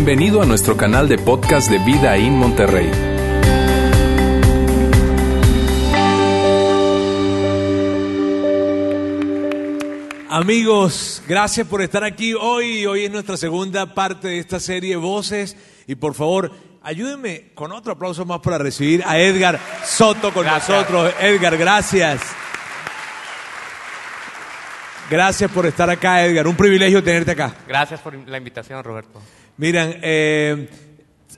Bienvenido a nuestro canal de podcast de Vida en Monterrey. Amigos, gracias por estar aquí hoy. Hoy es nuestra segunda parte de esta serie Voces. Y por favor, ayúdenme con otro aplauso más para recibir a Edgar Soto con nosotros. Edgar, gracias. Gracias por estar acá, Edgar. Un privilegio tenerte acá. Gracias por la invitación, Roberto. Miran, eh,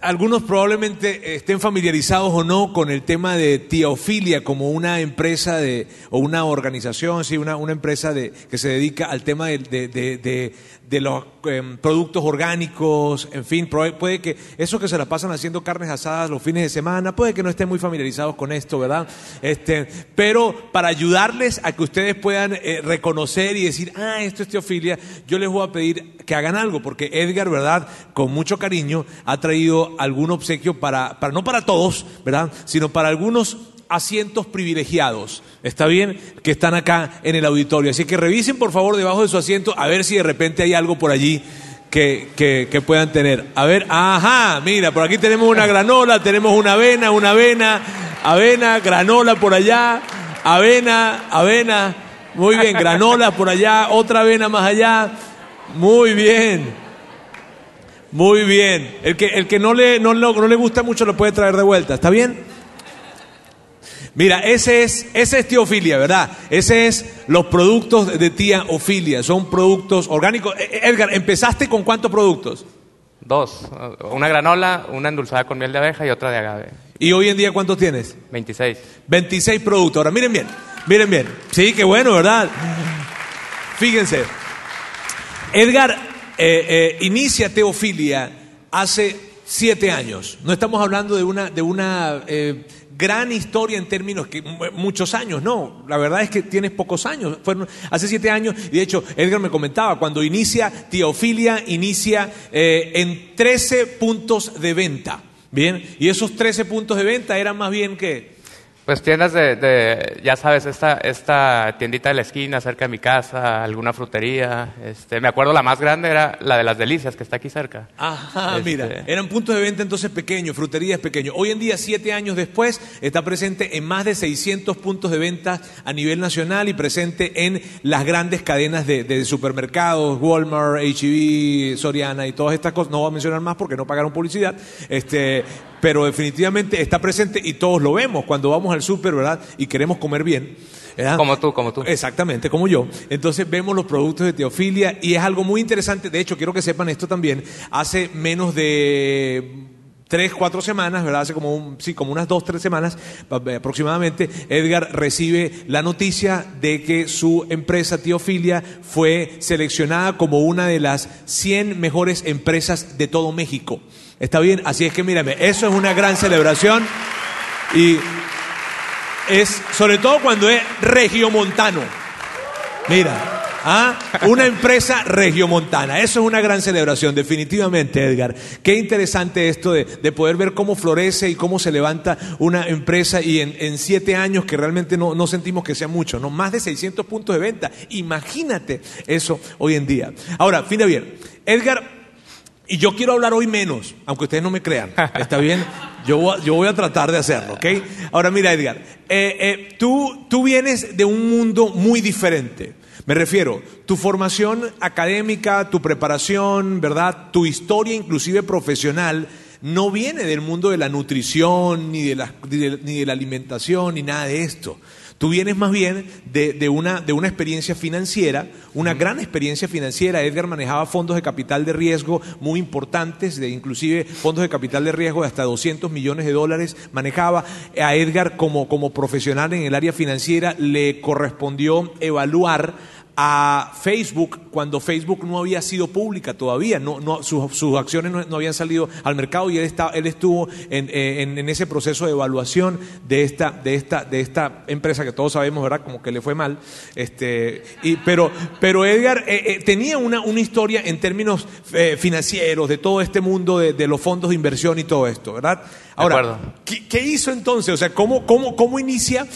algunos probablemente estén familiarizados o no con el tema de Teofilia como una empresa de, o una organización, sí, una, una empresa de, que se dedica al tema de, de, de, de los em, productos orgánicos, en fin, puede que esos que se la pasan haciendo carnes asadas los fines de semana, puede que no estén muy familiarizados con esto, ¿verdad? Este, pero para ayudarles a que ustedes puedan eh, reconocer y decir, ah, esto es teofilia, yo les voy a pedir que hagan algo, porque Edgar, ¿verdad? Con mucho cariño ha traído algún obsequio para, para no para todos, ¿verdad? Sino para algunos asientos privilegiados, ¿está bien? Que están acá en el auditorio. Así que revisen por favor debajo de su asiento a ver si de repente hay algo por allí que, que, puedan tener. A ver, ajá, mira, por aquí tenemos una granola, tenemos una avena, una avena, avena, granola por allá, avena, avena, muy bien, granola por allá, otra avena más allá, muy bien. Muy bien. El que, el que no, le, no, no le gusta mucho lo puede traer de vuelta. ¿Está bien? Mira, ese es, ese es tía Ofilia, ¿verdad? Ese es los productos de tía Ofilia. Son productos orgánicos. E, e, Edgar, ¿empezaste con cuántos productos? Dos. Una granola, una endulzada con miel de abeja y otra de agave. ¿Y hoy en día cuántos tienes? 26. 26 productos. Ahora, miren bien, miren bien. Sí, qué bueno, ¿verdad? Fíjense. Edgar eh, eh, inicia Teofilia hace siete años. No estamos hablando de una, de una eh, gran historia en términos que muchos años, no, la verdad es que tienes pocos años, fueron hace siete años, y de hecho Edgar me comentaba, cuando inicia Teofilia, inicia eh, en 13 puntos de venta, ¿bien? Y esos 13 puntos de venta eran más bien que pues tiendas de, ya sabes, esta, esta tiendita de la esquina cerca de mi casa, alguna frutería. Este, me acuerdo la más grande era la de las delicias, que está aquí cerca. Ajá, este, mira, eran puntos de venta entonces pequeños, fruterías pequeños. Hoy en día, siete años después, está presente en más de 600 puntos de venta a nivel nacional y presente en las grandes cadenas de, supermercados, Walmart, H&B, Soriana y todas estas cosas. No voy a mencionar más porque no pagaron publicidad. Este, pero definitivamente está presente y todos lo vemos cuando vamos al súper, ¿verdad? Y queremos comer bien. Como tú, como tú. Exactamente, como yo. Entonces vemos los productos de teofilia y es algo muy interesante. De hecho, quiero que sepan esto también. Hace menos de tres, cuatro semanas, ¿verdad? Hace como, sí, como unas dos, tres semanas eh, aproximadamente, Edgar recibe la noticia de que su empresa Teofilia fue seleccionada como una de las 100 mejores empresas de todo México. ¿Está bien? Así es que mírame, eso es una gran celebración y es sobre todo cuando es regiomontano. Mira, ¿ah? una empresa regiomontana. Eso es una gran celebración, definitivamente, Edgar. Qué interesante esto de, poder ver cómo florece y cómo se levanta una empresa y en, siete años que realmente no, no, sentimos que sea mucho, ¿no? Más de 600 puntos de venta. Imagínate eso hoy en día. Ahora, fin de bien. Edgar y yo quiero hablar hoy menos, aunque ustedes no me crean. ¿Está bien? Yo voy, yo voy a tratar de hacerlo, ¿ok? Ahora mira, Edgar, eh, eh, tú, tú vienes de un mundo muy diferente. Me refiero, tu formación académica, tu preparación, ¿verdad? Tu historia inclusive profesional no viene del mundo de la nutrición, ni de la, ni de la alimentación, ni nada de esto. Tú vienes más bien de, una, de una experiencia financiera, una gran experiencia financiera. Edgar manejaba fondos de capital de riesgo muy importantes, de inclusive fondos de capital de riesgo de hasta 200 millones de dólares. Manejaba a Edgar como, como profesional en el área financiera, le correspondió evaluar a Facebook cuando Facebook no había sido pública todavía, no, no, sus, sus acciones no, habían salido al mercado y él, está, él estuvo en, en, en, ese proceso de evaluación de esta, de, esta, de esta empresa que todos sabemos, ¿verdad? Como que le fue mal. Este, y, pero, pero Edgar eh, eh, tenía una, una historia en términos eh, financieros de todo este mundo de, de los fondos de inversión y todo esto, ¿verdad? Ahora, ¿qué, hizo entonces? O sea, ¿cómo, cómo, cómo inicia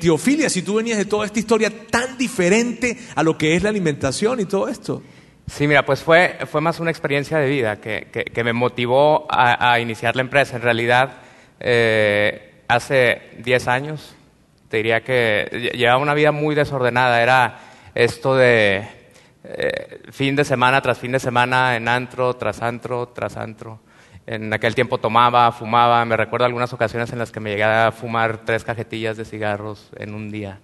Teofilia si tú venías de toda esta historia tan diferente a lo que es la alimentación y todo esto? Sí, mira, pues fue, fue más una experiencia de vida que, que, que me motivó a, a, iniciar la empresa. En realidad, eh, hace 10 años, te diría que llevaba una vida muy desordenada. Era esto de eh, fin de semana tras fin de semana en antro, tras antro, tras antro. En aquel tiempo tomaba, fumaba. Me recuerdo algunas ocasiones en las que me llegué a fumar tres cajetillas de cigarros en un día.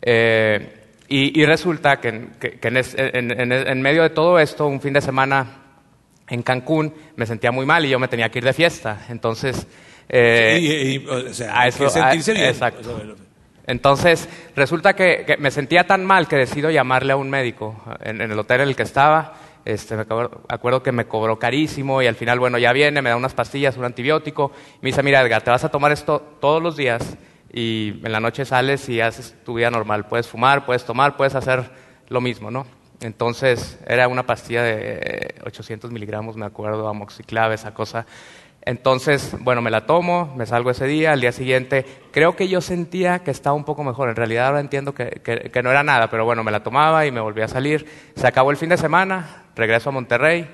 Eh, y, y, resulta que, que, que en, es, en, en, medio de todo esto, un fin de semana en Cancún, me sentía muy mal y yo me tenía que ir de fiesta. Entonces, eh, y, y, o sea, a eso, sentirse a, bien. Exacto. Entonces, resulta que, que, me sentía tan mal que decido llamarle a un médico en, en el hotel en el que estaba. Este, me acuerdo, acuerdo, que me cobró carísimo y al final, bueno, ya viene, me da unas pastillas, un antibiótico. Y me dice, mira, Edgar, te vas a tomar esto todos los días y en la noche sales y haces tu vida normal. Puedes fumar, puedes tomar, puedes hacer lo mismo, ¿no? Entonces, era una pastilla de 800 miligramos, me acuerdo, amoxiclave, esa cosa. Entonces, bueno, me la tomo, me salgo ese día, al día siguiente, creo que yo sentía que estaba un poco mejor. En realidad ahora entiendo que, que, que, no era nada, pero bueno, me la tomaba y me volví a salir. Se acabó el fin de semana, regreso a Monterrey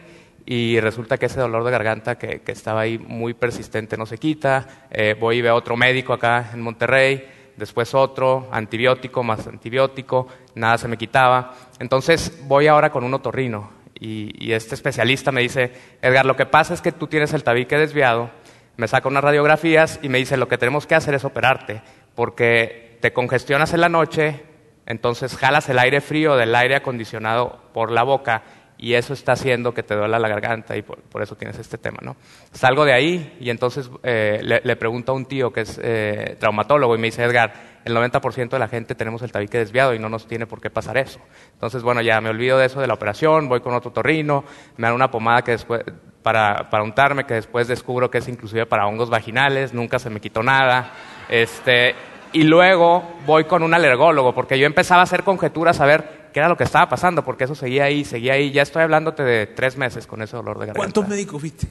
y resulta que ese dolor de garganta que, que estaba ahí muy persistente no se quita. Eh, voy y veo otro médico acá en Monterrey, después otro, antibiótico más antibiótico, nada se me quitaba. Entonces voy ahora con un otorrino y, y, este especialista me dice, Edgar, lo que pasa es que tú tienes el tabique desviado, me saca unas radiografías y me dice, lo que tenemos que hacer es operarte, porque te congestionas en la noche, entonces jalas el aire frío del aire acondicionado por la boca y eso está haciendo que te duela la garganta y por, por eso tienes este tema, ¿no? Salgo de ahí y entonces eh, le, pregunto a un tío que es eh, traumatólogo y me dice, Edgar, el 90% de la gente tenemos el tabique desviado y no nos tiene por qué pasar eso. Entonces, bueno, ya me olvido de eso de la operación, voy con otro torrino, me dan una pomada que después, para, para untarme que después descubro que es inclusive para hongos vaginales, nunca se me quitó nada. Este, y luego voy con un alergólogo, porque yo empezaba a hacer conjeturas a ver qué era lo que estaba pasando, porque eso seguía ahí, seguía ahí. Ya estoy hablándote de tres meses con ese dolor de garganta. ¿Cuántos médicos viste?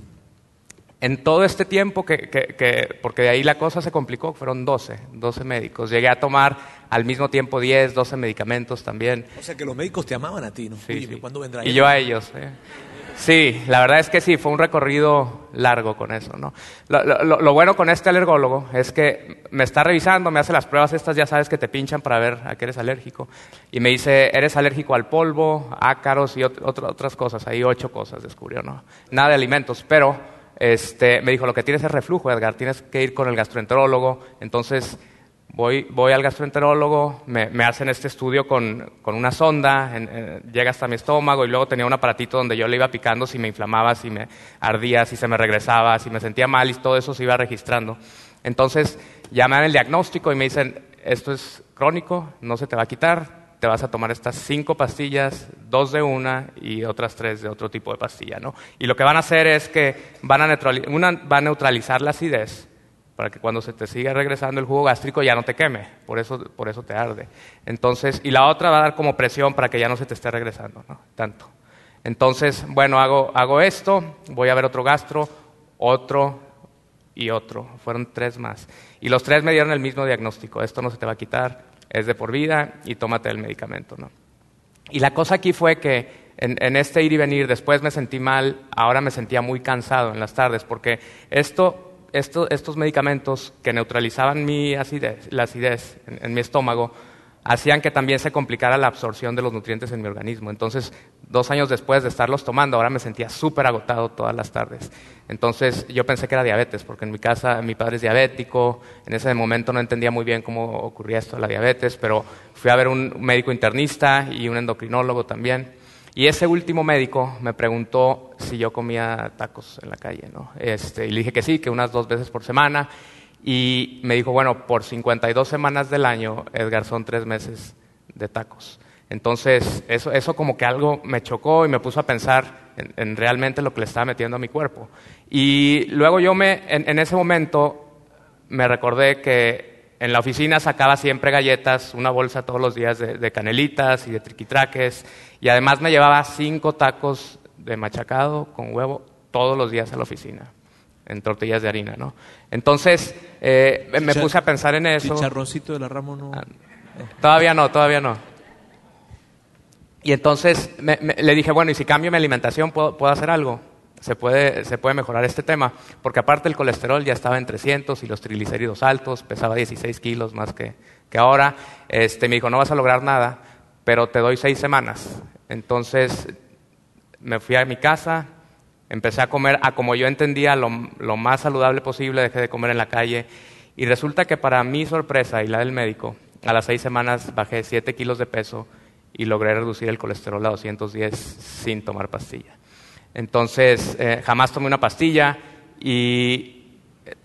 En todo este tiempo, que, que, que, porque de ahí la cosa se complicó, fueron 12, 12 médicos. Llegué a tomar al mismo tiempo 10, 12 medicamentos también. O sea que los médicos te amaban a ti, ¿no? Sí, Oye, sí. ¿cuándo vendrá Y yo a ellos. ¿eh? Sí, la verdad es que sí, fue un recorrido largo con eso. ¿no? Lo, bueno con este alergólogo es que me está revisando, me hace las pruebas estas, ya sabes que te pinchan para ver a qué eres alérgico. Y me dice, eres alérgico al polvo, ácaros y ot otro, otras cosas. Ahí ocho cosas descubrió, ¿no? Nada de alimentos, pero este, me dijo, lo que tienes es reflujo, Edgar, tienes que ir con el gastroenterólogo. Entonces Voy, voy, al gastroenterólogo, me, me, hacen este estudio con, con una sonda, en, en, llega hasta mi estómago y luego tenía un aparatito donde yo le iba picando si me inflamaba, si me ardía, si se me regresaba, si me sentía mal y todo eso se iba registrando. Entonces ya me dan el diagnóstico y me dicen, esto es crónico, no se te va a quitar, te vas a tomar estas cinco pastillas, dos de una y otras tres de otro tipo de pastilla. ¿no? Y lo que van a hacer es que van a, neutralizar, una va a neutralizar la acidez, para que cuando se te siga regresando el jugo gástrico ya no te queme, por eso, por eso te arde. Entonces, y la otra va a dar como presión para que ya no se te esté regresando ¿no? tanto. Entonces, bueno, hago, hago esto, voy a ver otro gastro, otro y otro. Fueron tres más. Y los tres me dieron el mismo diagnóstico. Esto no se te va a quitar, es de por vida y tómate el medicamento. ¿no? Y la cosa aquí fue que en, en, este ir y venir, después me sentí mal, ahora me sentía muy cansado en las tardes, porque esto esto, estos medicamentos que neutralizaban mi acidez, la acidez en, en, mi estómago hacían que también se complicara la absorción de los nutrientes en mi organismo. Entonces, dos años después de estarlos tomando, ahora me sentía súper agotado todas las tardes. Entonces, yo pensé que era diabetes, porque en mi casa mi padre es diabético, en ese momento no entendía muy bien cómo ocurría esto de la diabetes, pero fui a ver un médico internista y un endocrinólogo también. Y ese último médico me preguntó si yo comía tacos en la calle, ¿no? Este, y le dije que sí, que unas dos veces por semana. Y me dijo, bueno, por 52 semanas del año, Edgar, son tres meses de tacos. Entonces, eso, eso como que algo me chocó y me puso a pensar en, en realmente lo que le estaba metiendo a mi cuerpo. Y luego yo me, en ese momento me recordé que en la oficina sacaba siempre galletas, una bolsa todos los días de, de, canelitas y de triquitraques, y además me llevaba cinco tacos de machacado con huevo todos los días a la oficina, en tortillas de harina, ¿no? Entonces eh, me puse a pensar en eso. ¿Chicharroncito de la Ramo no? Todavía no, todavía no. Y entonces le dije, bueno, ¿y si cambio mi alimentación puedo, puedo hacer algo? Se puede, se puede mejorar este tema, porque aparte el colesterol ya estaba en 300 y los triglicéridos altos, pesaba 16 kilos más que, que ahora. Este, me dijo, no vas a lograr nada, pero te doy seis semanas. Entonces me fui a mi casa, empecé a comer a como yo entendía lo, lo más saludable posible, dejé de comer en la calle y resulta que para mi sorpresa y la del médico, a las seis semanas bajé 7 kilos de peso y logré reducir el colesterol a 210 sin tomar pastilla. Entonces, eh, jamás tomé una pastilla y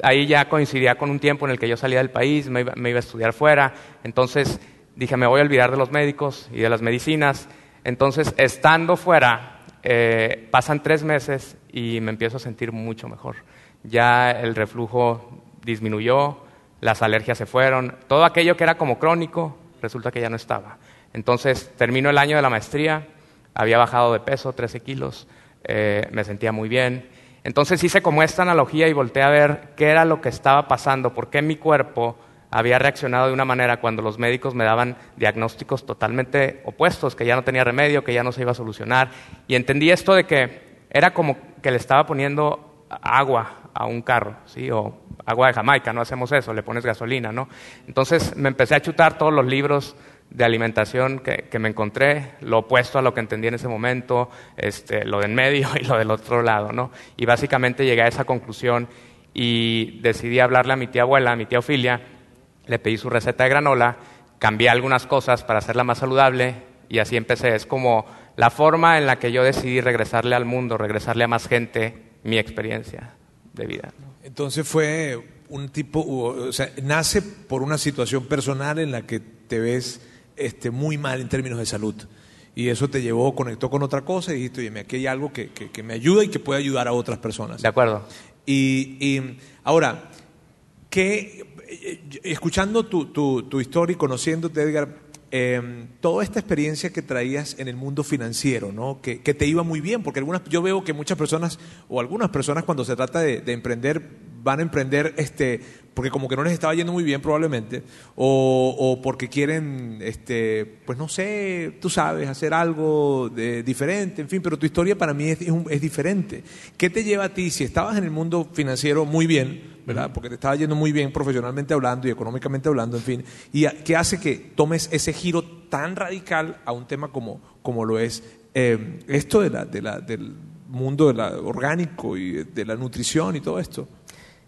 ahí ya coincidía con un tiempo en el que yo salía del país, me iba, a estudiar fuera. Entonces dije, me voy a olvidar de los médicos y de las medicinas. Entonces, estando fuera, eh, pasan tres meses y me empiezo a sentir mucho mejor. Ya el reflujo disminuyó, las alergias se fueron, todo aquello que era como crónico, resulta que ya no estaba. Entonces, termino el año de la maestría, había bajado de peso, 13 kilos, eh, me sentía muy bien. Entonces hice como esta analogía y volteé a ver qué era lo que estaba pasando, por qué mi cuerpo había reaccionado de una manera cuando los médicos me daban diagnósticos totalmente opuestos, que ya no tenía remedio, que ya no se iba a solucionar. Y entendí esto de que era como que le estaba poniendo agua a un carro, ¿sí? O agua de Jamaica, no hacemos eso, le pones gasolina, ¿no? Entonces me empecé a chutar todos los libros de alimentación que, me encontré, lo opuesto a lo que entendí en ese momento, este, lo de en medio y lo del otro lado, ¿no? Y básicamente llegué a esa conclusión y decidí hablarle a mi tía abuela, a mi tía Ofilia, le pedí su receta de granola, cambié algunas cosas para hacerla más saludable y así empecé. Es como la forma en la que yo decidí regresarle al mundo, regresarle a más gente mi experiencia de vida. Entonces fue un tipo, o sea, nace por una situación personal en la que te ves este, muy mal en términos de salud. Y eso te llevó, conectó con otra cosa y dijiste, oye, aquí hay algo que, que, me ayuda y que puede ayudar a otras personas. De acuerdo. Y, y ahora, que, escuchando tu, tu, tu historia y conociéndote, Edgar, eh, toda esta experiencia que traías en el mundo financiero, ¿no? que, que, te iba muy bien, porque algunas, yo veo que muchas personas, o algunas personas cuando se trata de, de emprender, van a emprender este, porque como que no les estaba yendo muy bien probablemente, o, o porque quieren, este, pues no sé, tú sabes, hacer algo de, diferente, en fin, pero tu historia para mí es, es, diferente. ¿Qué te lleva a ti, si estabas en el mundo financiero muy bien, ¿verdad? Porque te estaba yendo muy bien profesionalmente hablando y económicamente hablando, en fin, y qué hace que tomes ese giro tan radical a un tema como, como lo es eh, esto de la, de la, del mundo de la, orgánico y de la nutrición y todo esto?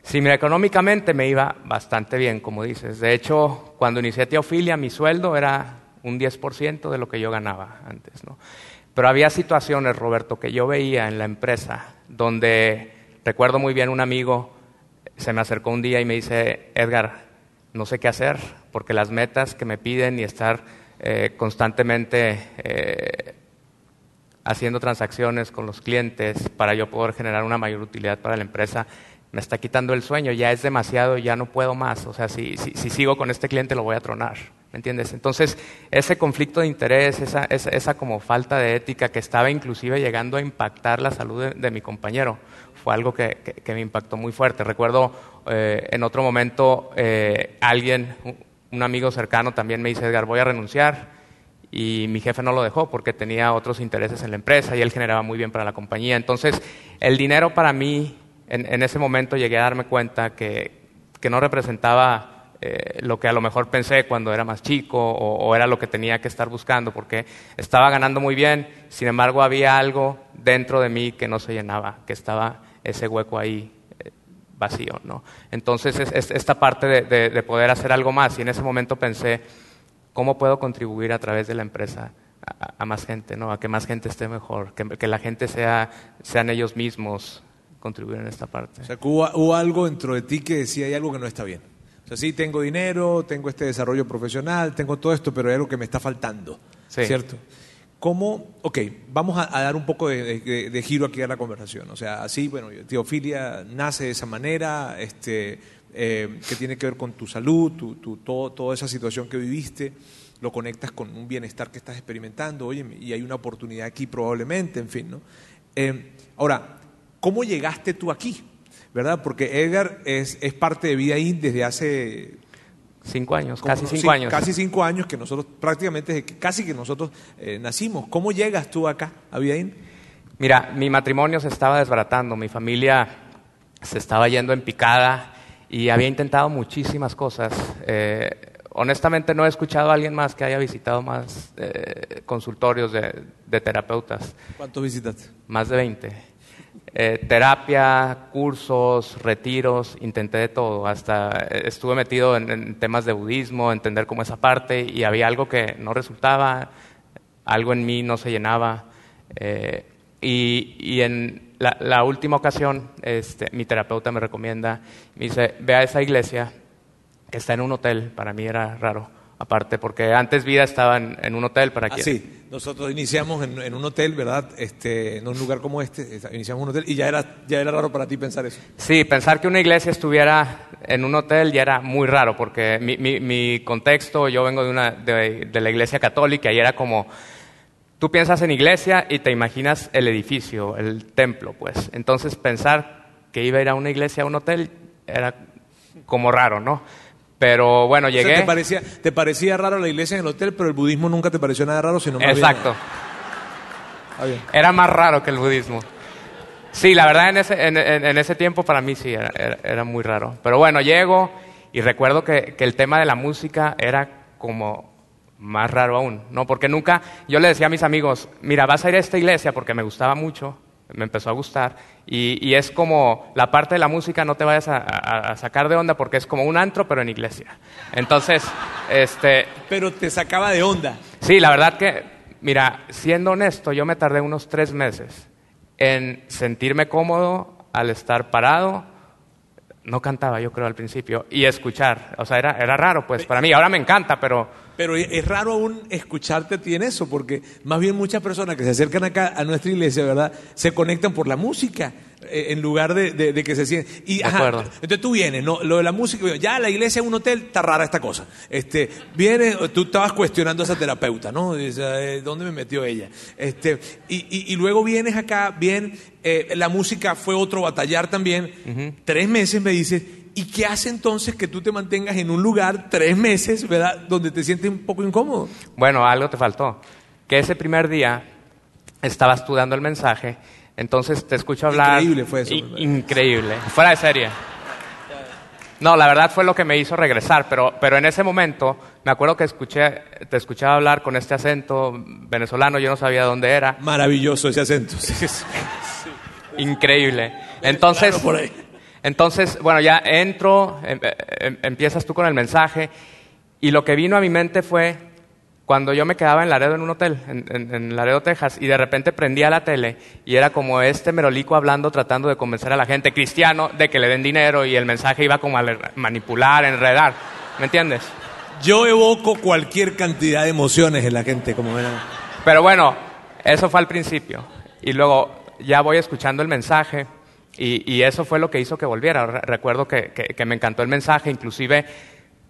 Sí, mira, económicamente me iba bastante bien, como dices. De hecho, cuando inicié Teofilia, mi sueldo era un 10% de lo que yo ganaba antes, ¿no? Pero había situaciones, Roberto, que yo veía en la empresa donde, recuerdo muy bien, un amigo se me acercó un día y me dice, Edgar, no sé qué hacer, porque las metas que me piden y estar eh, constantemente eh, haciendo transacciones con los clientes para yo poder generar una mayor utilidad para la empresa, me está quitando el sueño, ya es demasiado, ya no puedo más. O sea, si, si, sigo con este cliente lo voy a tronar. ¿Me entiendes? Entonces, ese conflicto de interés, esa, esa, como falta de ética que estaba inclusive llegando a impactar la salud de, mi compañero, fue algo que, que, me impactó muy fuerte. Recuerdo eh, en otro momento eh, alguien, un amigo cercano también me dice, Edgar, voy a renunciar. Y mi jefe no lo dejó porque tenía otros intereses en la empresa y él generaba muy bien para la compañía. Entonces, el dinero para mí en, ese momento llegué a darme cuenta que, no representaba eh, lo que a lo mejor pensé cuando era más chico o, era lo que tenía que estar buscando, porque estaba ganando muy bien, sin embargo había algo dentro de mí que no se llenaba, que estaba ese hueco ahí eh, vacío. ¿no? Entonces es, esta parte de, poder hacer algo más y en ese momento pensé, ¿cómo puedo contribuir a través de la empresa? A, más gente, ¿no? a que más gente esté mejor, que, que la gente sea, sean ellos mismos, contribuir en esta parte. O sea, hubo, algo dentro de ti que decía hay algo que no está bien. O sea, sí, tengo dinero, tengo este desarrollo profesional, tengo todo esto, pero hay algo que me está faltando. ¿Cierto? ¿Cómo? Ok, vamos a, dar un poco de, giro aquí a la conversación. O sea, así, bueno, teofilia nace de esa manera, este, eh, que tiene que ver con tu salud, tu, todo, toda esa situación que viviste, lo conectas con un bienestar que estás experimentando, oye, y hay una oportunidad aquí probablemente, en fin, ¿no? Eh, ahora, ¿Cómo llegaste tú aquí? ¿Verdad? Porque Edgar es, es parte de Vida In desde hace Cinco años, casi cinco años. Casi cinco años que nosotros, prácticamente, desde que- casi que nosotros eh, nacimos. ¿Cómo llegas tú acá, Abiaín? Mira, mi matrimonio se estaba desbaratando, mi familia se estaba yendo en picada y había intentado muchísimas cosas. Eh, honestamente no he escuchado a alguien más que haya visitado más eh, consultorios de, de terapeutas, ¿Cuántos visitaste? más de 20. Eh, terapia, cursos, retiros, intenté de todo. Hasta eh, estuve metido en, temas de budismo, entender cómo esa parte, y había algo que no resultaba, algo en mí no se llenaba. Eh, y, y en la, la última ocasión, este, mi terapeuta me recomienda, me dice, ve a esa iglesia está en un hotel. Para mí era raro, aparte, porque antes vida estaba en, en un hotel para Ah, quien- sí. Nosotros iniciamos en, en un hotel, ¿verdad? Este, en un lugar como este, iniciamos un hotel y ya era, ya era raro para ti pensar eso. Sí, pensar que una iglesia estuviera en un hotel ya era muy raro, porque mi, mi- mi contexto, yo vengo de, una, de, de la iglesia católica y era como, tú piensas en iglesia y te imaginas el edificio, el templo, pues. Entonces pensar que iba a ir a una iglesia, a un hotel, era como raro, ¿no? Pero bueno, O sea, llegué... te, parecía, te parecía raro la iglesia en el hotel, pero el budismo nunca te pareció nada raro, sino más bien- Exacto. Ah. Era más raro que el budismo. Sí, la verdad en ese, en, en- en ese tiempo para mí sí, era, era- era muy raro. Pero bueno, llego y recuerdo que, que el tema de la música era como más raro aún, ¿no? Porque nunca, yo le decía a mis amigos, mira, vas a ir a esta iglesia porque me gustaba mucho, me empezó a gustar, y, y es como la parte de la música no te vayas a, a- a sacar de onda porque es como un antro pero en iglesia. Entonces, este, Pero te sacaba de onda. Sí, la verdad que, mira, siendo honesto, yo me tardé unos tres meses en sentirme cómodo al estar parado. No cantaba, yo creo, al principio, y escuchar. O sea, era, era raro, pues, para mí. Ahora me encanta, pero Pero es raro aún escucharte a ti en eso, porque más bien muchas personas que se acercan acá a nuestra iglesia, ¿verdad? Se conectan por la música, eh, en lugar de, de- de que se sienten. Y, ajá, entonces tú vienes, ¿no? Lo de la música, ya la iglesia es un hotel, está rara esta cosa. Este, vienes, tú estabas cuestionando a esa terapeuta, ¿no? Dice, eh, ¿Dónde me metió ella? Este, y, y- y luego vienes acá, bien, eh, la música fue otro batallar también. Tres meses me dices, ¿y qué hace entonces que tú te mantengas en un lugar tres meses, ¿verdad? Donde te sientes un poco incómodo. bueno, algo te faltó. Que ese primer día estabas tú dando el mensaje, entonces te escucho hablar. Increíble fue eso, increíble, fuera de serie. No, la verdad fue lo que me hizo regresar, pero, pero en ese momento me acuerdo que escuché, te escuchaba hablar con este acento venezolano, yo no sabía dónde era. Maravilloso ese acento. Increíble. Entonces, Claro, por ahí. Entonces, bueno, ya entro, em- em- empiezas tú con el mensaje y lo que vino a mi mente fue cuando yo me quedaba en Laredo en un hotel, en, en- en Laredo, Texas, y de repente prendía la tele y era como este merolico hablando, tratando de convencer a la gente cristiano de que le den dinero y el mensaje iba como a manipular, enredar. ¿Me entiendes? Yo evoco cualquier cantidad de emociones en la gente, como verán. Pero bueno, eso fue al principio. Y luego ya voy escuchando el mensaje y, eso fue lo que hizo que volviera. Re- Recuerdo que, me encantó el mensaje, inclusive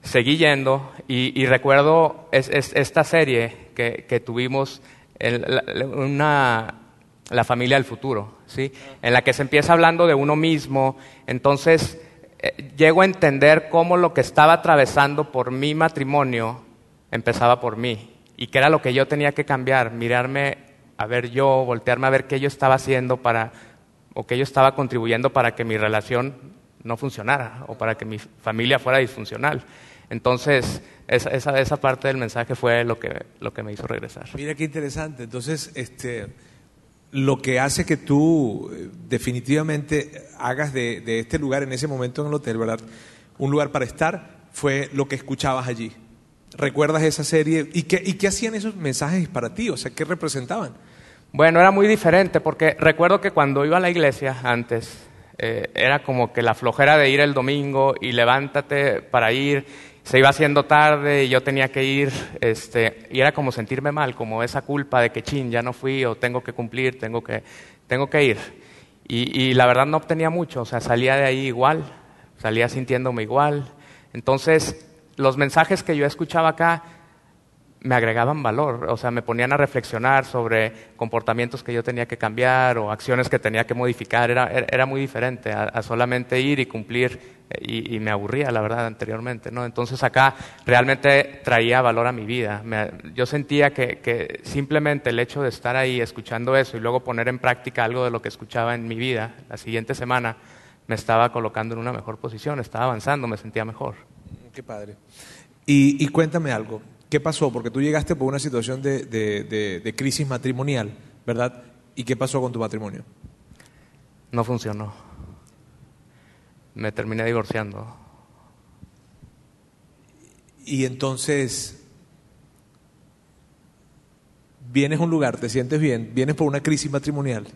seguí yendo y, recuerdo es- es- esta serie que, que tuvimos, el- la, una, la familia del futuro, ¿sí? en la que se empieza hablando de uno mismo. Entonces eh, llego a entender cómo lo que estaba atravesando por mi matrimonio empezaba por mí y que era lo que yo tenía que cambiar, mirarme a ver yo, voltearme a ver qué yo estaba haciendo para, o qué yo estaba contribuyendo para que mi relación no funcionara o para que mi familia fuera disfuncional. Entonces, esa, esa, esa parte del mensaje fue lo que, lo que me hizo regresar. Mira qué interesante. Entonces, este, lo que hace que tú eh, definitivamente hagas de, de este lugar en ese momento en el hotel, ¿verdad? Un lugar para estar, fue lo que escuchabas allí. ¿Recuerdas esa serie? ¿Y qué, ¿Y qué hacían esos mensajes para ti? O sea, ¿qué representaban? Bueno, era muy diferente porque recuerdo que cuando iba a la iglesia antes, eh, era como que la flojera de ir el domingo y levántate para ir, se iba haciendo tarde y yo tenía que ir, este, y era como sentirme mal, como esa culpa de que chin, ya no fui o tengo que cumplir, tengo que, tengo que ir. Y, y la verdad no obtenía mucho, o sea, salía de ahí igual, salía sintiéndome igual. Entonces, los mensajes que yo escuchaba acá me agregaban valor, o sea, me ponían a reflexionar sobre comportamientos que yo tenía que cambiar o acciones que tenía que modificar, era, era muy diferente a, solamente ir y cumplir eh, y, me aburría, la verdad, anteriormente, ¿no? Entonces acá realmente traía valor a mi vida. yo sentía que, simplemente el hecho de estar ahí escuchando eso y luego poner en práctica algo de lo que escuchaba en mi vida la siguiente semana, me estaba colocando en una mejor posición, estaba avanzando, me sentía mejor. Qué padre. y cuéntame algo. ¿Qué pasó? Porque tú llegaste por una situación de, crisis matrimonial, ¿verdad? ¿Y qué pasó con tu matrimonio? No funcionó. Me terminé divorciando. Y entonces, vienes a un lugar, te sientes bien, vienes por una crisis matrimonial,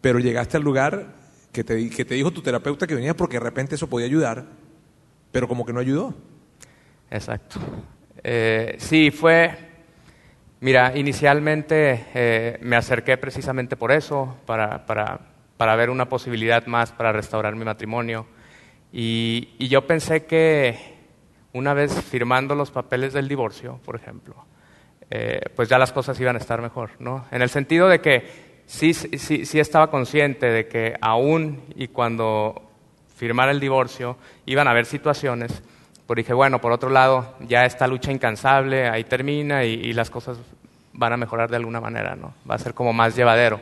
pero llegaste al lugar que te, que te dijo tu terapeuta que venías porque de repente eso podía ayudar, pero como que no ayudó. Exacto. Eh, sí, fue, mira, inicialmente eh, me acerqué precisamente por eso, para, para, para, ver una posibilidad más para restaurar mi matrimonio. Y, y, yo pensé que una vez firmando los papeles del divorcio, por ejemplo, eh, pues ya las cosas iban a estar mejor, ¿no? En el sentido de que sí, sí, sí estaba consciente de que aún y cuando firmara el divorcio iban a haber situaciones pero dije, bueno, por otro lado, ya esta lucha incansable ahí termina y, las cosas van a mejorar de alguna manera, ¿no? Va a ser como más llevadero.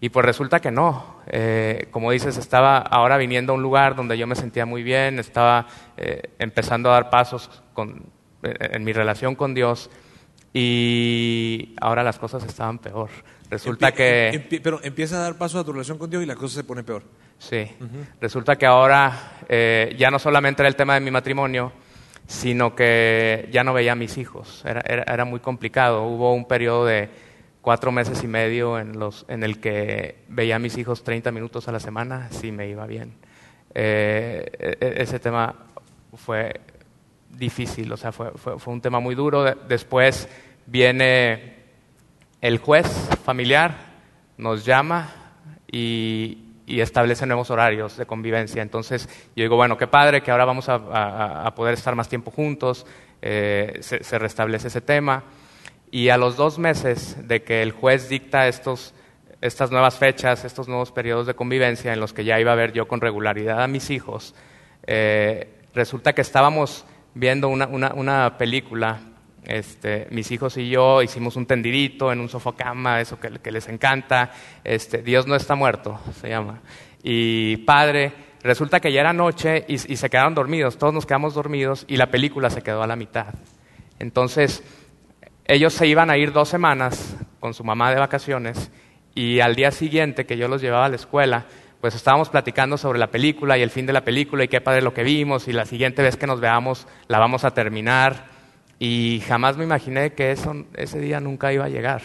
Y pues resulta que no. Eh, como dices, estaba ahora viniendo a un lugar donde yo me sentía muy bien, estaba eh, empezando a dar pasos en mi relación con Dios y ahora las cosas estaban peor. Resulta que... pero empieza a dar pasos a tu relación con Dios y las cosas se ponen peor. Sí. Resulta que ahora eh, ya no solamente era el tema de mi matrimonio, sino que ya no veía a mis hijos. Era, era, muy complicado. Hubo un periodo de cuatro meses y medio en, los, en el que veía a mis hijos 30 minutos a la semana, sí me iba bien. Eh, e, e, ese tema fue difícil, o sea, fue, fue, fue un tema muy duro. Después viene el juez familiar, nos llama y, y establece nuevos horarios de convivencia. Entonces yo digo, bueno, qué padre que ahora vamos a, poder estar más tiempo juntos, eh, se, restablece ese tema. Y a los dos meses de que el juez dicta estos, estas nuevas fechas, estos nuevos periodos de convivencia en los que ya iba a ver yo con regularidad a mis hijos, eh, resulta que estábamos viendo una, una película este, mis hijos y yo hicimos un tendidito en un sofocama, eso que, les encanta. Este, Dios no está muerto, se llama. Y padre, resulta que ya era noche y, se quedaron dormidos, todos nos quedamos dormidos y la película se quedó a la mitad. Entonces, ellos se iban a ir dos semanas con su mamá de vacaciones y al día siguiente que yo los llevaba a la escuela, pues estábamos platicando sobre la película y el fin de la película y qué padre lo que vimos y la siguiente vez que nos veamos la vamos a terminar y jamás me imaginé que ese día nunca iba a llegar.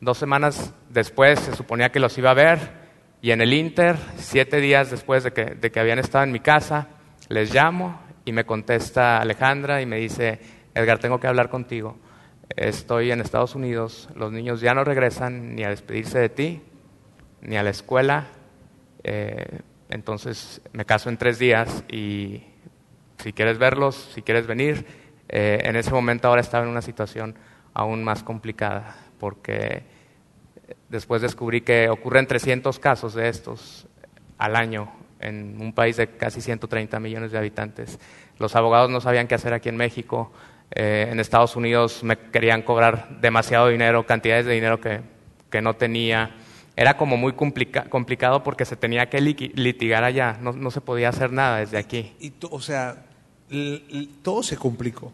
Dos semanas después se suponía que los iba a ver y en el Inter, siete días después de que, de que habían estado en mi casa, les llamo y me contesta Alejandra y me dice, Edgar, tengo que hablar contigo. Estoy en Estados Unidos, los niños ya no regresan ni a despedirse de ti, ni a la escuela. Eh, entonces me caso en tres días y si quieres verlos, si quieres venir, eh, en ese momento ahora estaba en una situación aún más complicada, porque después descubrí que ocurren 300 casos de estos al año en un país de casi 130 millones de habitantes. Los abogados no sabían qué hacer aquí en México. Eh, en Estados Unidos me querían cobrar demasiado dinero, cantidades de dinero que, que no tenía. Era como muy complicado porque se tenía que litigar allá, no, se podía hacer nada desde aquí. O sea, todo se complicó.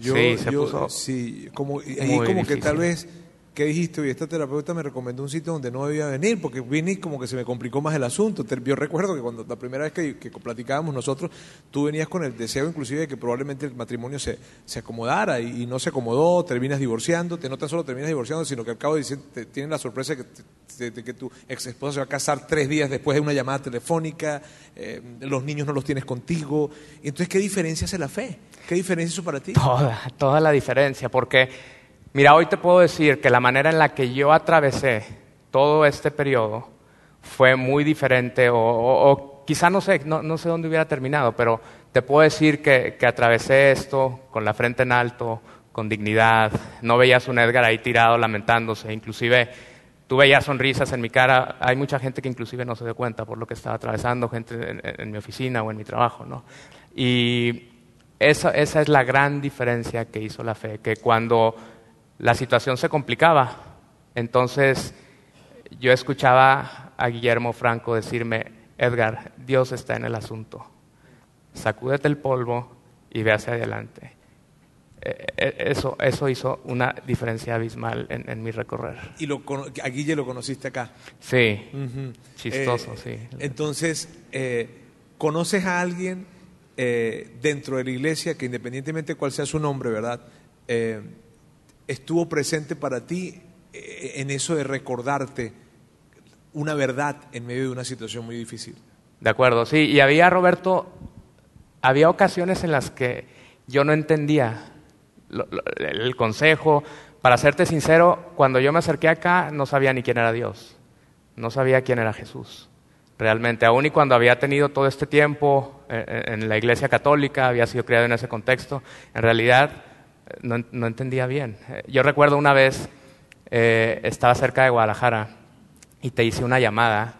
yo, sí, se puso sí, como, y como que tal vez ¿qué dijiste? Y esta terapeuta me recomendó un sitio donde no debía venir, porque vine y como que se me complicó más el asunto. Yo recuerdo que cuando la primera vez que, platicábamos nosotros, tú venías con el deseo inclusive de que probablemente el matrimonio se, se acomodara y, no se acomodó, terminas divorciándote, no tan solo terminas divorciando, sino que al cabo de, tienen la sorpresa de, que tu ex esposa se va a casar tres días después de una llamada telefónica, eh, los niños no los tienes contigo. Entonces, ¿qué diferencia hace la fe? ¿Qué diferencia es eso para ti? Toda, toda la diferencia, porque Mira, hoy te puedo decir que la manera en la que yo atravesé todo este periodo fue muy diferente o, quizá no sé, no, sé dónde hubiera terminado, pero te puedo decir que, atravesé esto con la frente en alto, con dignidad. No veías un Edgar ahí tirado lamentándose. Inclusive tú veías sonrisas en mi cara. Hay mucha gente que inclusive no se dio cuenta por lo que estaba atravesando, gente en, en mi oficina o en mi trabajo. ¿no? Y esa, esa es la gran diferencia que hizo la fe, que cuando la situación se complicaba, entonces yo escuchaba a Guillermo Franco decirme, Edgar, Dios está en el asunto. Sacúdete el polvo y ve hacia adelante. Eh, eh, eso, eso hizo una diferencia abismal en, en mi recorrer. ¿Y lo, a Guille lo conociste acá? Sí, chistoso, Eh, sí. Entonces, eh, ¿conoces a alguien eh, dentro de la iglesia que independientemente de cuál sea su nombre, ¿verdad? Estuvo presente para ti eh, en eso de recordarte una verdad en medio de una situación muy difícil. De acuerdo, sí. Y había, Roberto, había ocasiones en las que yo no entendía el consejo. Para serte sincero, cuando yo me acerqué acá no sabía ni quién era Dios. No sabía quién era Jesús. Realmente, aún y cuando había tenido todo este tiempo eh, en la iglesia católica, había sido criado en ese contexto, en realidad no, en- no entendía bien. Yo recuerdo una vez, eh, estaba cerca de Guadalajara y te hice una llamada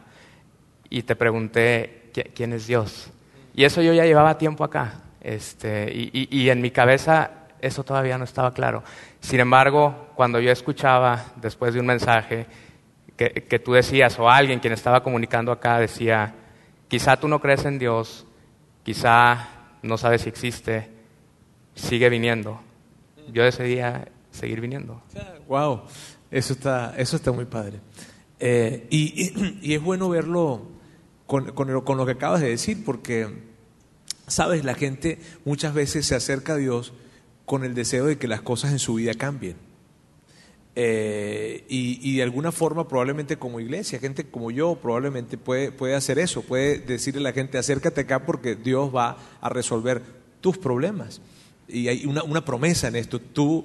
y te pregunté "¿Qui- quién es Dios. Y eso yo ya llevaba tiempo acá. Este, y en mi cabeza eso todavía no estaba claro. Sin embargo, cuando yo escuchaba después de un mensaje que, que tú decías, o alguien quien estaba comunicando acá decía, quizá tú no crees en Dios, quizá no sabes si existe, sigue viniendo. Yo decidí seguir viniendo. Wow, eso está, eso está muy padre. Eh, y, es bueno verlo con, con lo que acabas de decir, porque, sabes, la gente muchas veces se acerca a Dios con el deseo de que las cosas en su vida cambien. Eh, y, y de alguna forma, probablemente como iglesia, gente como yo, probablemente puede, puede hacer eso, puede decirle a la gente, acércate acá porque Dios va a resolver tus problemas. Y hay una, una promesa en esto, tú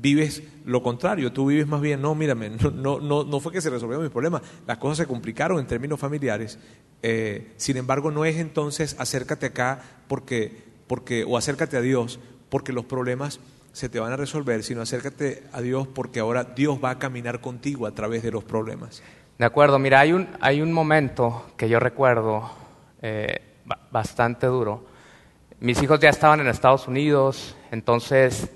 vives lo contrario, tú vives más bien, no, mírame, no, no, no, no fue que se resolvieron mis problemas, las cosas se complicaron en términos familiares, eh, sin embargo no es entonces acércate acá porque, porque, o acércate a Dios porque los problemas se te van a resolver, sino acércate a Dios porque ahora Dios va a caminar contigo a través de los problemas. De acuerdo, mira, hay un, hay un momento que yo recuerdo eh, ba- bastante duro. Mis hijos ya estaban en Estados Unidos, entonces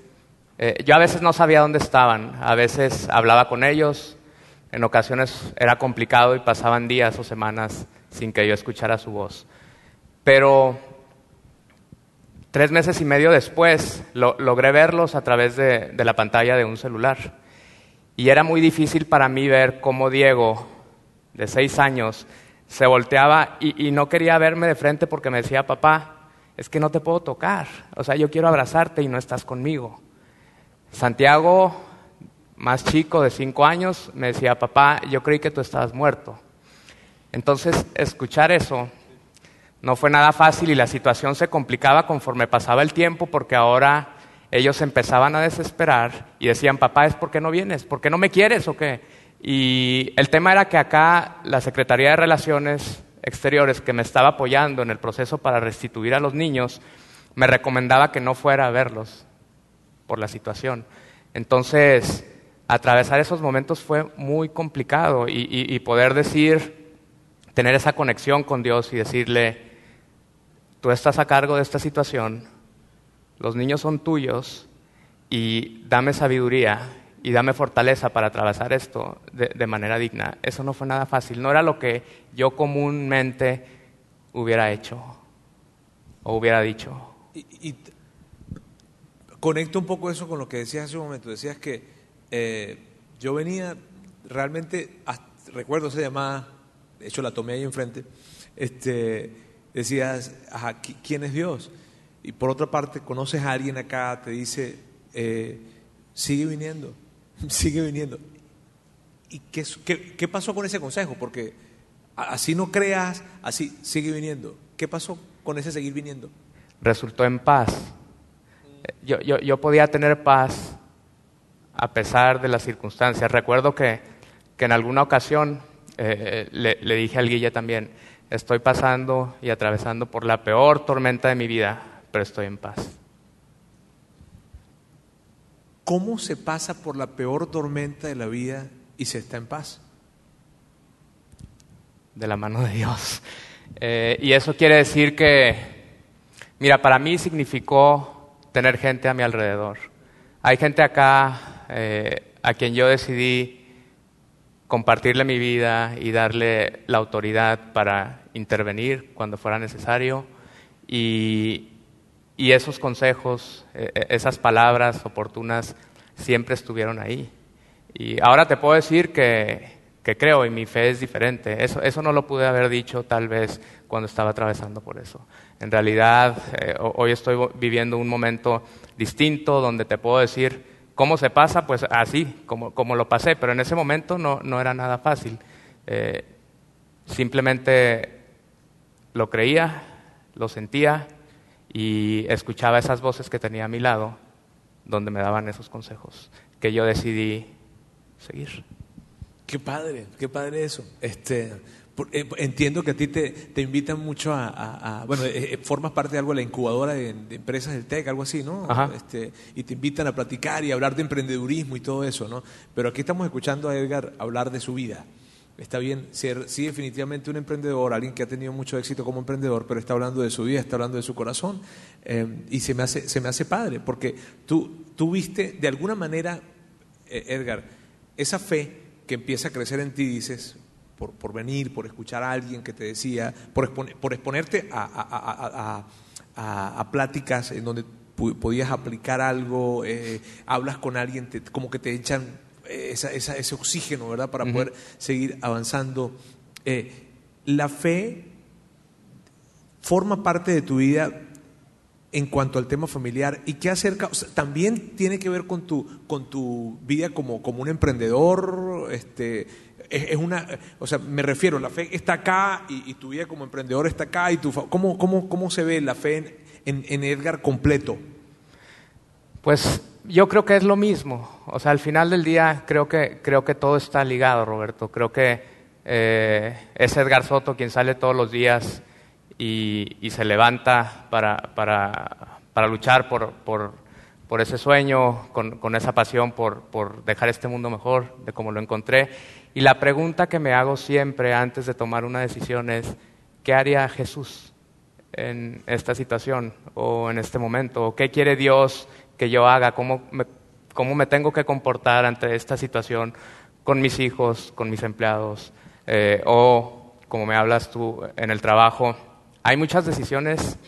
eh, yo a veces no sabía dónde estaban, a veces hablaba con ellos, en ocasiones era complicado y pasaban días o semanas sin que yo escuchara su voz. Pero tres meses y medio después lo- logré verlos a través de, la pantalla de un celular. Y era muy difícil para mí ver cómo Diego, de seis años, se volteaba y no quería verme de frente porque me decía, papá, es que no te puedo tocar. O sea, yo quiero abrazarte y no estás conmigo. Santiago, más chico, de cinco años, me decía, papá, yo creí que tú estabas muerto. Entonces, escuchar eso no fue nada fácil y la situación se complicaba conforme pasaba el tiempo porque ahora ellos empezaban a desesperar y decían, papá, ¿es por qué no vienes? ¿Por qué no me quieres o qué? Y el tema era que acá la Secretaría de Relaciones Exteriores, que me estaba apoyando en el proceso para restituir a los niños, me recomendaba que no fuera a verlos por la situación. Entonces, atravesar esos momentos fue muy complicado y, y- poder decir, tener esa conexión con Dios y decirle, tú estás a cargo de esta situación, los niños son tuyos y dame sabiduría y dame fortaleza para atravesar esto de, manera digna. Eso no fue nada fácil, no era lo que yo comúnmente hubiera hecho o hubiera dicho. Y, conecto un poco eso con lo que decías hace un momento. Decías que eh, yo venía realmente, recuerdo esa llamada, de hecho la tomé ahí enfrente, este, decías, ajá, ¿qui- ¿quién es Dios? Y por otra parte, conoces a alguien acá, te dice, eh, sigue viniendo, sigue viniendo. ¿Y qué, qué, qué pasó con ese consejo? Porque así no creas, así sigue viniendo. ¿Qué pasó con ese seguir viniendo? resultó en paz. Yo, yo, yo podía tener paz a pesar de las circunstancias. Recuerdo que, que en alguna ocasión eh, le, le dije al Guille también, estoy pasando y atravesando por la peor tormenta de mi vida, pero estoy en paz. ¿Cómo se pasa por la peor tormenta de la vida y se está en paz? De la mano de Dios. Eh, y eso quiere decir que, mira, para mí significó tener gente a mi alrededor. Hay gente acá eh, a quien yo decidí compartirle mi vida y darle la autoridad para intervenir cuando fuera necesario. Y, y esos consejos, eh, eh, esas palabras oportunas siempre estuvieron ahí. Y ahora te puedo decir que, que creo y mi fe es diferente. Eso, eso, no lo pude haber dicho tal vez cuando estaba atravesando por eso. En realidad, eh, hoy estoy viviendo un momento distinto donde te puedo decir, ¿Cómo se pasa? Pues así, como, como lo pasé, pero en ese momento no, no era nada fácil. Eh, simplemente lo creía, lo sentía y escuchaba esas voces que tenía a mi lado, donde me daban esos consejos, que yo decidí seguir. Qué padre, qué padre eso. Este, eh, entiendo que a ti te, te invitan mucho a, bueno, eh, eh, formas parte de algo de la incubadora de, empresas del TEC, algo así, ¿no? Este, y te invitan a platicar y hablar de emprendedurismo y todo eso, ¿no? Pero aquí estamos escuchando a Edgar hablar de su vida. Está bien ser, sí, definitivamente un emprendedor, alguien que ha tenido mucho éxito como emprendedor, pero está hablando de su vida, está hablando de su corazón. y se me, hace, se me hace padre, porque tú, tú viste de alguna manera, Edgar, esa fe que empieza a crecer en ti, dices, por, por, venir, por escuchar a alguien que te decía, por, por exponerte a, a, a, pláticas en donde podías aplicar algo, eh, hablas con alguien, como que te echan esa, esa, ese oxígeno, ¿verdad? Para poder seguir avanzando. Eh, la fe forma parte de tu vida en cuanto al tema familiar y qué acerca, también tiene que ver con tu, con tu vida como, como un emprendedor, este, es, una, o sea, me refiero, la fe está acá y, tu vida como emprendedor está acá y tu, ¿cómo, cómo, cómo se ve la fe en, en, Edgar completo? Pues yo creo que es lo mismo. O sea, al final del día creo que, creo que todo está ligado, Roberto. Creo que eh, es Edgar Soto quien sale todos los días y, y se levanta para, para, para luchar por, por, por, ese sueño, con, con esa pasión por, por dejar este mundo mejor de como lo encontré. Y la pregunta que me hago siempre antes de tomar una decisión es, ¿qué haría Jesús en esta situación o en este momento? ¿O qué quiere Dios que yo haga? ¿Cómo me, cómo me tengo que comportar ante esta situación con mis hijos, con mis empleados? Eh, o, como me hablas tú, en el trabajo. Hay muchas decisiones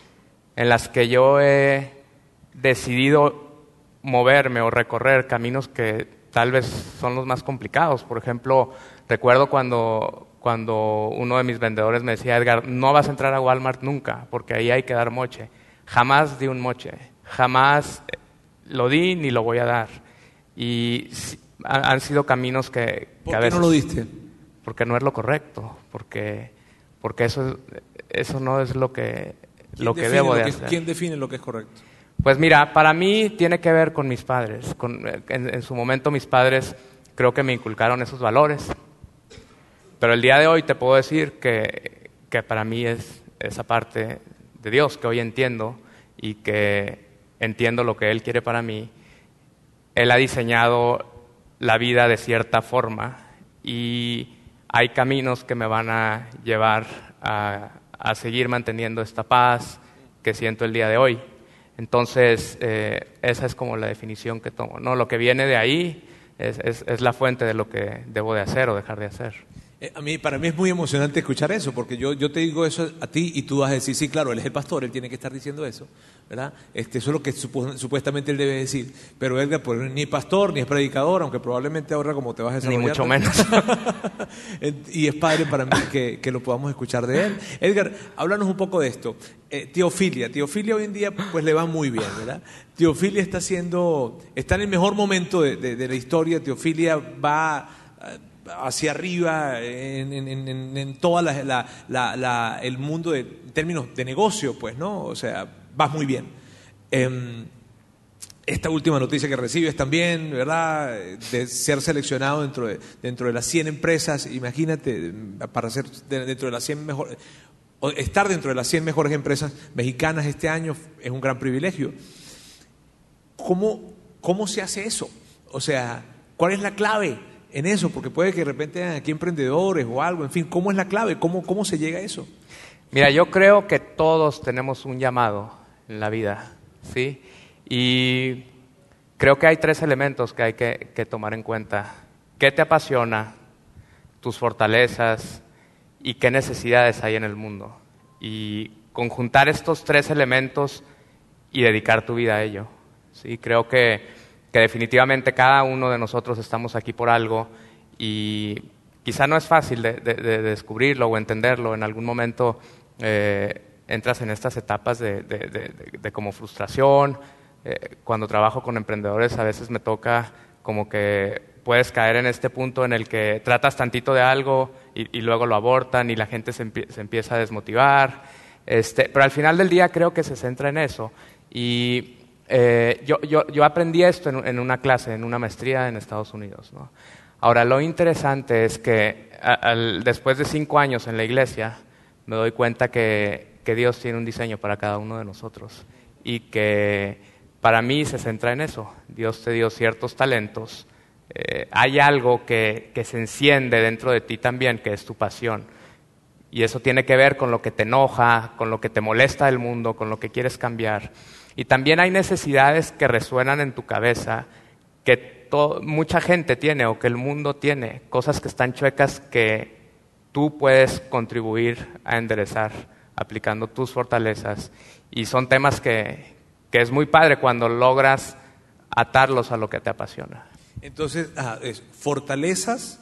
en las que yo he decidido moverme o recorrer caminos que tal vez son los más complicados. Por ejemplo, recuerdo cuando, cuando uno de mis vendedores me decía, Edgar, no vas a entrar a Walmart nunca, porque ahí hay que dar moche. Jamás di un moche, jamás lo di ni lo voy a dar. Y han sido caminos que, ¿Por qué no lo diste? Porque no es lo correcto, porque, porque eso, eso no es lo que, lo que debo de hacer. ¿Quién define lo que es correcto? Pues mira, para mí tiene que ver con mis padres. en, su momento mis padres creo que me inculcaron esos valores. Pero el día de hoy te puedo decir que, que para mí es esa parte de Dios que hoy entiendo y que entiendo lo que Él quiere para mí. Él ha diseñado la vida de cierta forma y hay caminos que me van a llevar a, a seguir manteniendo esta paz que siento el día de hoy. Entonces, eh, esa es como la definición que tomo. ¿no? Lo que viene de ahí es, es, es la fuente de lo que debo de hacer o dejar de hacer. Eh, a mí, para mí es muy emocionante escuchar eso, porque yo, yo te digo eso a ti y tú vas a decir, sí, claro, él es el pastor, él tiene que estar diciendo eso, ¿verdad? Este, eso es lo que supuestamente él debe decir. Pero Edgar, pues, ni pastor, ni es predicador, aunque probablemente ahora como te vas a desarrollar. Ni mucho menos. y es padre para mí que, que, lo podamos escuchar de él. Edgar, háblanos un poco de esto. Eh, Teofilia, Teofilia hoy en día pues le va muy bien, ¿verdad? Teofilia está haciendo, está en el mejor momento de, de, de la historia, Teofilia va hacia arriba en, en, en, en todo la, el mundo de, términos de negocio, pues, ¿no? O sea, vas muy bien. Eh, esta última noticia que recibes también, ¿verdad? De ser seleccionado dentro de, dentro de las 100 empresas, imagínate, para ser dentro de las 100 mejores, estar dentro de las 100 mejores empresas mexicanas este año es un gran privilegio. ¿Cómo, ¿cómo se hace eso? O sea, ¿cuál es la clave en eso? Porque puede que de repente hayan aquí emprendedores o algo, en fin, ¿cómo es la clave? ¿Cómo, cómo se llega a eso? Mira, yo creo que todos tenemos un llamado en la vida, ¿sí? Y creo que hay tres elementos que hay que, que tomar en cuenta. ¿Qué te apasiona? Tus fortalezas y qué necesidades hay en el mundo. Y conjuntar estos tres elementos y dedicar tu vida a ello. ¿sí? Creo que, que definitivamente cada uno de nosotros estamos aquí por algo y quizá no es fácil de, de- de descubrirlo o entenderlo. En algún momento eh, entras en estas etapas de, como frustración. Eh, cuando trabajo con emprendedores a veces me toca como que puedes caer en este punto en el que tratas tantito de algo y, luego lo abortan y la gente se, se empieza a desmotivar. Este, pero al final del día creo que se centra en eso. Y eh, yo, aprendí esto en, una clase, en una maestría en Estados Unidos. Ahora, lo interesante es que después de cinco años en la iglesia, me doy cuenta que, que Dios tiene un diseño para cada uno de nosotros y que para mí se centra en eso. Dios te dio ciertos talentos. eh, hay algo que, que se enciende dentro de ti también, que es tu pasión. Y eso tiene que ver con lo que te enoja, con lo que te molesta del mundo, con lo que quieres cambiar. Y también hay necesidades que resuenan en tu cabeza, que mucha gente tiene o que el mundo tiene, cosas que están chuecas que tú puedes contribuir a enderezar aplicando tus fortalezas. Y son temas que, que es muy padre cuando logras atarlos a lo que te apasiona. Entonces, ah, es fortalezas,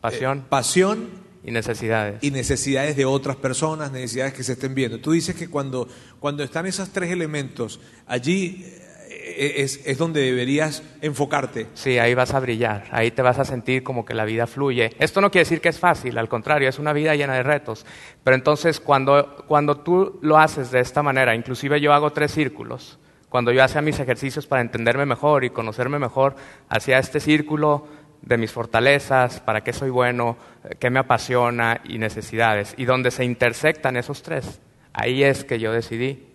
Pasión eh, pasión y necesidades. y necesidades de otras personas, necesidades que se estén viendo. Tú dices que cuando, cuando están esos tres elementos, allí eh, es, es donde deberías enfocarte. Sí, ahí vas a brillar, ahí te vas a sentir como que la vida fluye. Esto no quiere decir que es fácil, al contrario, es una vida llena de retos. Pero entonces cuando, cuando tú lo haces de esta manera, inclusive yo hago tres círculos, cuando yo hacía mis ejercicios para entenderme mejor y conocerme mejor, hacía este círculo de mis fortalezas, para qué soy bueno, eh, qué me apasiona y necesidades. Y donde se intersectan esos tres, ahí es que yo decidí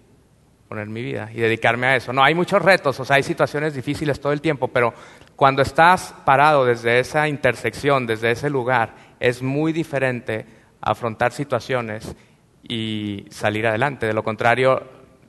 poner mi vida y dedicarme a eso. No, hay muchos retos, o sea, hay situaciones difíciles todo el tiempo, pero cuando estás parado desde esa intersección, desde ese lugar, es muy diferente afrontar situaciones y salir adelante. De lo contrario,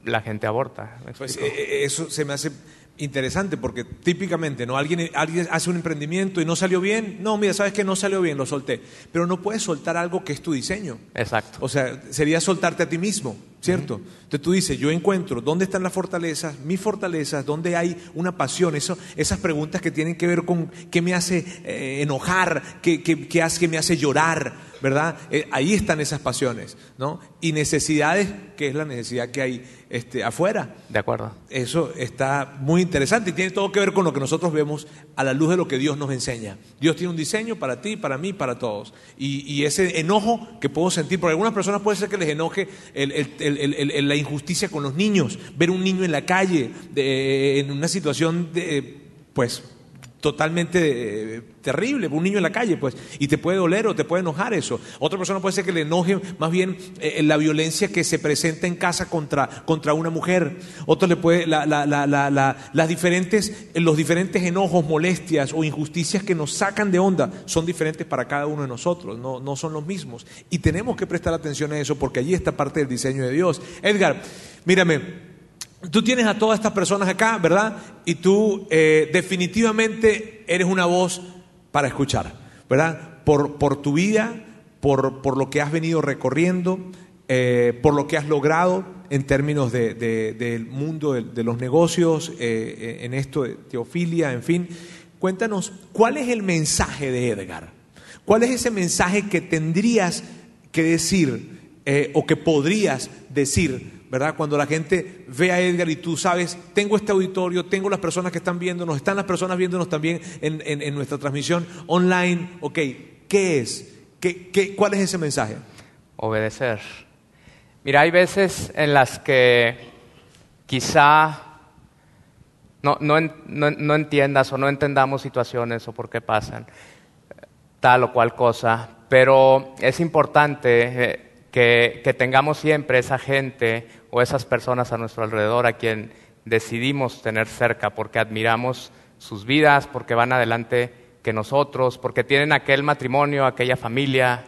la gente aborta. ¿me Pues eh, eh, eso se me hace interesante porque típicamente no alguien, alguien hace un emprendimiento y no salió bien. No, mira, sabes que no salió bien, lo solté. Pero no puedes soltar algo que es tu diseño. Exacto. O sea, sería soltarte a ti mismo, ¿cierto? Entonces tú dices, yo encuentro dónde están las fortalezas, mis fortalezas, dónde hay una pasión, eso, esas preguntas que tienen que ver con qué me hace eh, enojar, qué, qué- qué hace, qué me hace llorar, ¿verdad? Eh, ahí están esas pasiones, ¿no? Y necesidades, que es la necesidad que hay este, afuera. De acuerdo. Eso está muy interesante y tiene todo que ver con lo que nosotros vemos a la luz de lo que Dios nos enseña. Dios tiene un diseño para ti, para mí, para todos. Y, y ese enojo que puedo sentir, porque algunas personas puede ser que les enoje el- el- el- el- el- la injusticia con los niños, ver un niño en la calle, de- en una situación de, pues, totalmente eh, terrible, un niño en la calle, pues, y te puede doler o te puede enojar eso. Otra persona puede ser que le enoje más bien eh, la violencia que se presenta en casa contra, contra una mujer. Otro le puede, la- la- la- las diferentes, los diferentes enojos, molestias o injusticias que nos sacan de onda son diferentes para cada uno de nosotros, no, no son los mismos. Y tenemos que prestar atención a eso porque allí está parte del diseño de Dios. Edgar, mírame, Tú tienes a todas estas personas acá, ¿verdad? Y tú eh, definitivamente eres una voz para escuchar, ¿verdad? Por, por tu vida, por, por lo que has venido recorriendo, eh, por lo que has logrado en términos de- de- del mundo de, los negocios, eh, en esto de teofilia, en fin. Cuéntanos, ¿cuál es el mensaje de Edgar? ¿Cuál es ese mensaje que tendrías que decir o que podrías decir, ¿verdad? Cuando la gente ve a Edgar y tú sabes, tengo este auditorio, tengo las personas que están viéndonos, están las personas viéndonos también en, en- en nuestra transmisión online, ok, ¿qué es? ¿Qué, qué, cuál es ese mensaje? Obedecer. Mira, hay veces en las que quizá no, no, no- no entiendas o no entendamos situaciones o por qué pasan tal o cual cosa, pero es importante eh, que, que tengamos siempre esa gente o esas personas a nuestro alrededor a quien, decidimos tener cerca porque admiramos sus vidas, porque van adelante que nosotros, porque tienen aquel matrimonio, aquella familia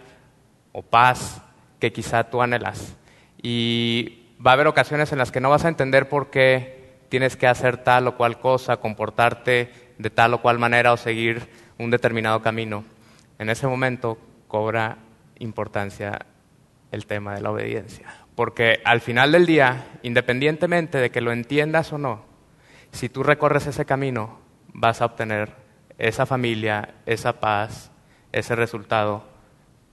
o paz que quizá tú anhelas. Y va a haber ocasiones en las que no vas a entender por qué tienes que hacer tal o cual cosa, comportarte de tal o cual manera o seguir un determinado camino. En ese momento cobra importancia el tema de la obediencia. Porque al final del día, independientemente de que lo entiendas o no, si tú recorres ese camino, vas a obtener esa familia, esa paz, ese resultado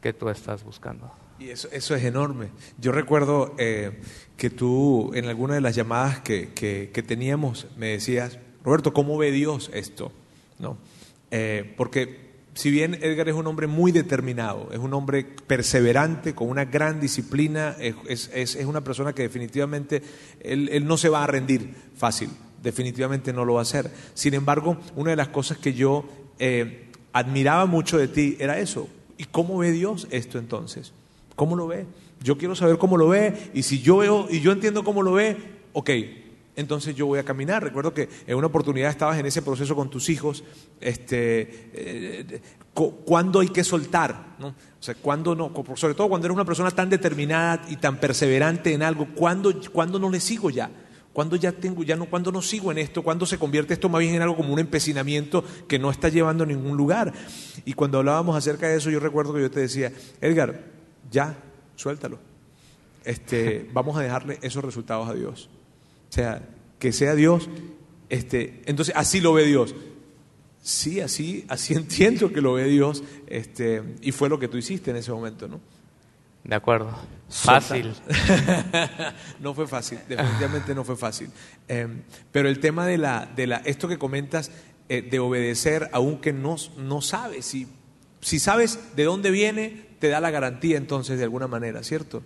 que tú estás buscando. Y eso, eso es enorme. Yo recuerdo eh, que tú en alguna de las llamadas que, que, teníamos me decías, Roberto, ¿cómo ve Dios esto? ¿No? Eh, porque si bien Edgar es un hombre muy determinado, es un hombre perseverante, con una gran disciplina, es, es, es una persona que definitivamente él, él, no se va a rendir fácil, definitivamente no lo va a hacer. Sin embargo, una de las cosas que yo eh, admiraba mucho de ti era eso. ¿Y cómo ve Dios esto entonces? ¿Cómo lo ve? Yo quiero saber cómo lo ve y si yo veo y yo entiendo cómo lo ve, ok, entonces yo voy a caminar. Recuerdo que en una oportunidad estabas en ese proceso con tus hijos, este, eh, cuándo hay que soltar, ¿no? O sea, cuándo no, sobre todo cuando eres una persona tan determinada y tan perseverante en algo, ¿cuándo, cuándo no le sigo ya? ¿Cuándo ya tengo, ya no, cuándo no sigo en esto? ¿Cuándo se convierte esto más bien en algo como un empecinamiento que no está llevando a ningún lugar? Y cuando hablábamos acerca de eso, yo recuerdo que yo te decía, Edgar, ya, suéltalo. Este, vamos a dejarle esos resultados a Dios. O sea, que sea Dios, este, entonces así lo ve Dios. Sí, así, así entiendo que lo ve Dios, este, y fue lo que tú hiciste en ese momento, ¿no? De acuerdo. Fácil. no fue fácil, definitivamente no fue fácil. Eh, pero el tema de la, de la, esto que comentas, eh, de obedecer, aunque no, no sabes, si, si sabes de dónde viene, te da la garantía entonces de alguna manera, ¿cierto?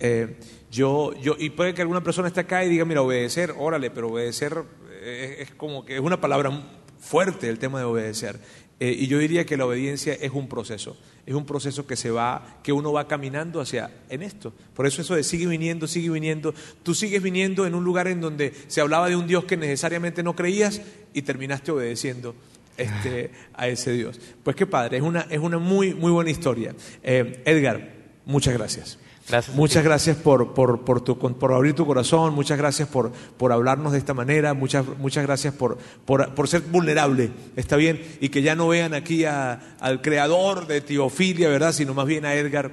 Eh, yo, yo, y puede que alguna persona esté acá y diga, mira, obedecer, órale, pero obedecer es, es como que es una palabra fuerte el tema de obedecer. Eh, y yo diría que la obediencia es un proceso, es un proceso que se va, que uno va caminando hacia en esto. Por eso eso de sigue viniendo, sigue viniendo. Tú sigues viniendo en un lugar en donde se hablaba de un Dios que necesariamente no creías y terminaste obedeciendo este, a ese Dios. Pues qué padre, es una, es una muy, muy buena historia. Eh, Edgar, muchas gracias. Muchas gracias por, por, por, tu, por, abrir tu corazón, muchas gracias por, por hablarnos de esta manera, muchas, muchas gracias por, por, ser vulnerable, está bien, y que ya no vean aquí a, al creador de Teofilia, ¿verdad? Sino más bien a Edgar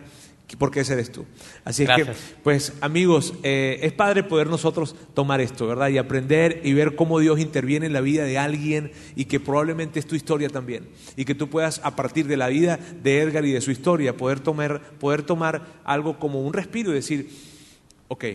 porque ese eres tú. Así es que, pues amigos, eh, es padre poder nosotros tomar esto, ¿verdad? Y aprender y ver cómo Dios interviene en la vida de alguien y que probablemente es tu historia también. Y que tú puedas, a partir de la vida de Edgar y de su historia, poder tomar, poder tomar algo como un respiro y decir, ok,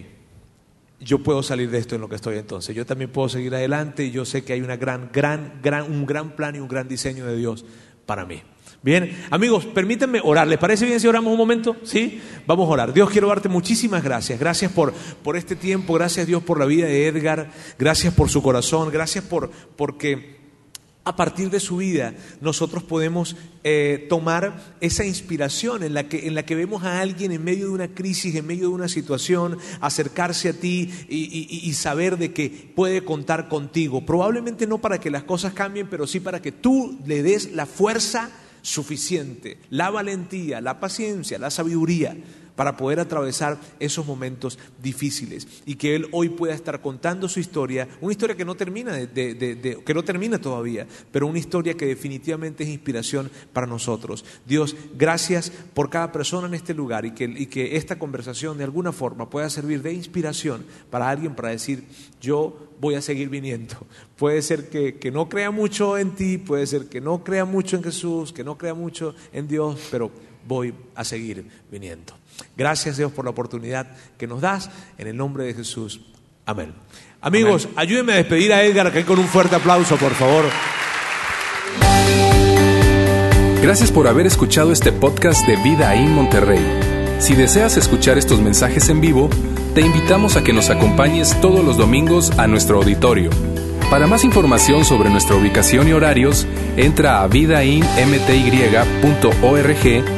yo puedo salir de esto en lo que estoy entonces. Yo también puedo seguir adelante y yo sé que hay una gran, gran, gran, un gran plan y un gran diseño de Dios para mí. Bien, amigos, permítanme orar. ¿Les parece bien si oramos un momento? ¿Sí? Vamos a orar. Dios, quiero darte muchísimas gracias. Gracias por, por este tiempo. Gracias, Dios, por la vida de Edgar. Gracias por su corazón. Gracias por porque a partir de su vida nosotros podemos eh, tomar esa inspiración en la, que, en la que vemos a alguien en medio de una crisis, en medio de una situación, acercarse a ti y, saber de que puede contar contigo. Probablemente no para que las cosas cambien, pero sí para que tú le des la fuerza suficiente, la valentía, la paciencia, la sabiduría para poder atravesar esos momentos difíciles y que él hoy pueda estar contando su historia, una historia que no termina que no termina todavía, pero una historia que definitivamente es inspiración para nosotros. Dios, gracias por cada persona en este lugar y que, esta conversación de alguna forma pueda servir de inspiración para alguien para decir, yo voy a seguir viniendo. Puede ser que no crea mucho en ti, puede ser que no crea mucho en Jesús, que no crea mucho en Dios, pero voy a seguir viniendo. Gracias Dios por la oportunidad que nos das. En el nombre de Jesús. Amén. Amigos, Amén. ayúdenme a despedir a Edgar aquí con un fuerte aplauso, por favor. Gracias por haber escuchado este podcast de Vida en Monterrey. Si deseas escuchar estos mensajes en vivo, te invitamos a que nos acompañes todos los domingos a nuestro auditorio. Para más información sobre nuestra ubicación y horarios, entra a vidainmty.org